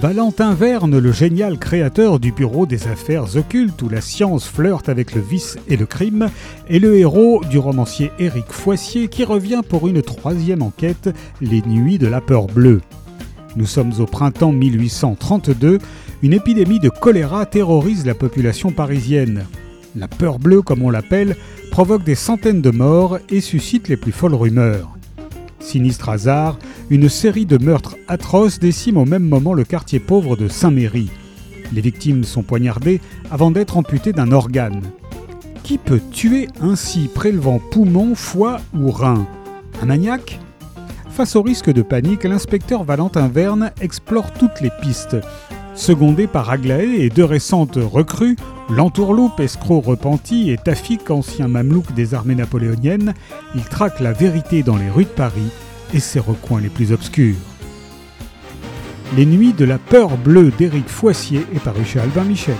Valentin Verne, le génial créateur du Bureau des affaires occultes où la science flirte avec le vice et le crime, est le héros du romancier Éric Foissier qui revient pour une troisième enquête, Les Nuits de la peur bleue. Nous sommes au printemps 1832, une épidémie de choléra terrorise la population parisienne. La peur bleue, comme on l'appelle, provoque des centaines de morts et suscite les plus folles rumeurs. Sinistre hasard, une série de meurtres atroces décime au même moment le quartier pauvre de Saint-Méry. Les victimes sont poignardées avant d'être amputées d'un organe. Qui peut tuer ainsi prélevant poumon, foie ou rein? Un maniaque? Face au risque de panique, l'inspecteur Valentin Verne explore toutes les pistes. Secondé par Aglaé et deux récentes recrues, l'entourloupe, escroc repenti et Tafik, ancien mamelouk des armées napoléoniennes, il traque la vérité dans les rues de Paris et ses recoins les plus obscurs. Les nuits de la peur bleue d'Éric Foissier est paru chez Albin Michel.